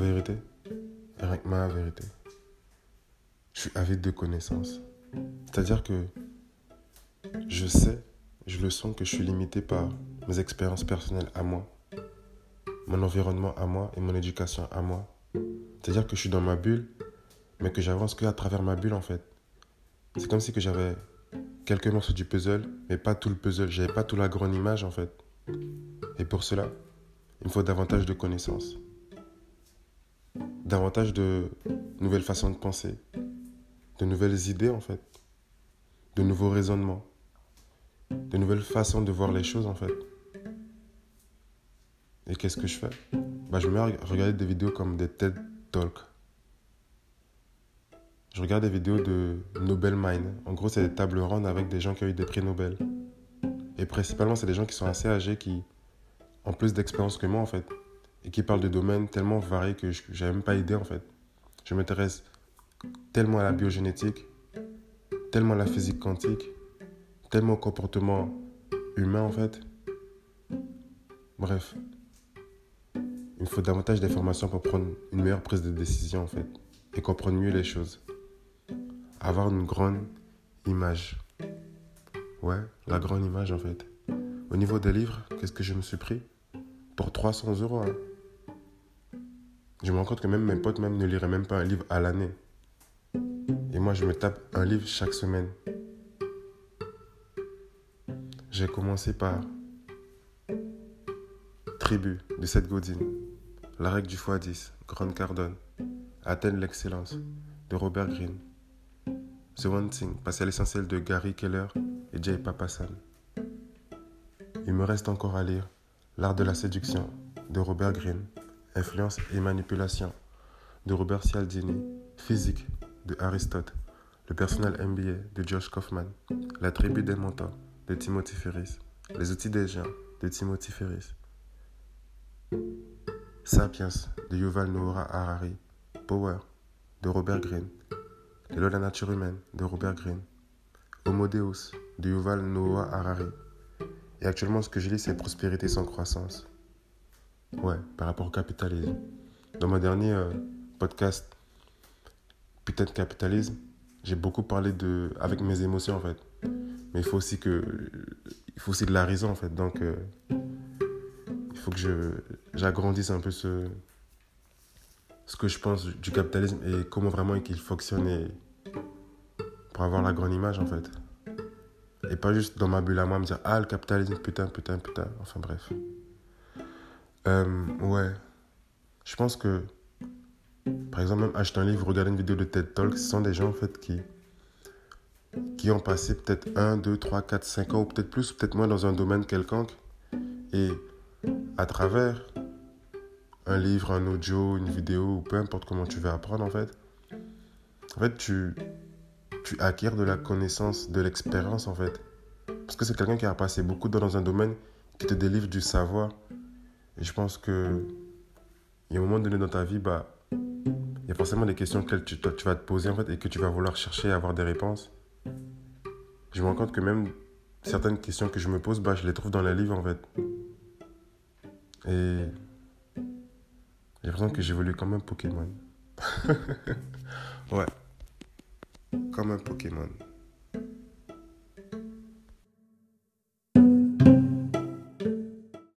vérité, rien que ma vérité, je suis avide de connaissances. C'est-à-dire que je sais, je le sens que je suis limité par mes expériences personnelles à moi, mon environnement à moi et mon éducation à moi. C'est-à-dire que je suis dans ma bulle, mais que j'avance que à travers ma bulle en fait. C'est comme si que j'avais quelques morceaux du puzzle, mais pas tout le puzzle. J'avais pas toute la grande image en fait. Et pour cela, il me faut davantage de connaissances, davantage de nouvelles façons de penser, de nouvelles idées en fait, de nouveaux raisonnements, de nouvelles façons de voir les choses en fait. Et qu'est-ce que je fais? Bah, Je me mets à regarder des vidéos comme des TED Talks. Je regarde des vidéos de Nobel Mind. En gros, c'est des tables rondes avec des gens qui ont eu des prix Nobel. Et principalement, c'est des gens qui sont assez âgés, qui ont plus d'expérience que moi, en fait. Et qui parlent de domaines tellement variés que je n'avais même pas idée, en fait. Je m'intéresse tellement à la biogénétique, tellement à la physique quantique, tellement au comportement humain, en fait. Bref. Il me faut davantage d'informations pour prendre une meilleure prise de décision, en fait. Et comprendre mieux les choses avoir une grande image. Ouais, la grande image en fait. Au niveau des livres, qu'est-ce que je me suis pris? Pour 300 euros. Hein. Je me rends compte que même mes potes même ne liraient même pas un livre à l'année. Et moi, je me tape un livre chaque semaine. J'ai commencé par Tribu de Seth Godin, La règle du x10, Grande Cardone, Athènes l'excellence de Robert Greene, The One Thing, passer à l'essentiel de Gary Keller et Jay Papasan. Il me reste encore à lire L'art de la séduction de Robert Greene, Influence et manipulation de Robert Cialdini, Physique de Aristote, Le personnel MBA de Josh Kaufman, La tribu des mentors de Timothy Ferris, Les outils des gens de Timothy Ferris, Sapiens de Yuval Noah Harari, Power de Robert Greene, les lois de la nature humaine de Robert Greene. Homo Deus de Yuval Noah Harari. Et actuellement, ce que je lis, c'est Prospérité sans croissance. Ouais, par rapport au capitalisme. Dans mon dernier euh, podcast, Putain de capitalisme, j'ai beaucoup parlé de. avec mes émotions en fait. Mais il faut aussi que. Il faut aussi de la raison en fait. Donc, euh, il faut que je, j'agrandisse un peu ce, ce que je pense du capitalisme et comment vraiment il fonctionne pour avoir la grande image en fait. Et pas juste dans ma bulle à moi me dire ah le capitalisme putain putain putain. Enfin bref. Euh, ouais. Je pense que par exemple même acheter un livre, regarder une vidéo de TED Talk, ce sont des gens en fait qui qui ont passé peut-être 1, 2, 3, 4, 5 ans ou peut-être plus, peut-être moins dans un domaine quelconque. Et à travers un livre, un audio, une vidéo, ou peu importe comment tu veux apprendre en fait. En fait, tu, tu acquiers de la connaissance, de l'expérience en fait. Parce que c'est quelqu'un qui a passé beaucoup dans un domaine qui te délivre du savoir. Je pense que il y a un moment donné dans ta vie, bah, il y a forcément des questions que tu, tu vas te poser en fait et que tu vas vouloir chercher à avoir des réponses. Je me rends compte que même certaines questions que je me pose, bah, je les trouve dans les livres en fait. Et j'ai l'impression que j'évolue comme un Pokémon. ouais. Comme un Pokémon.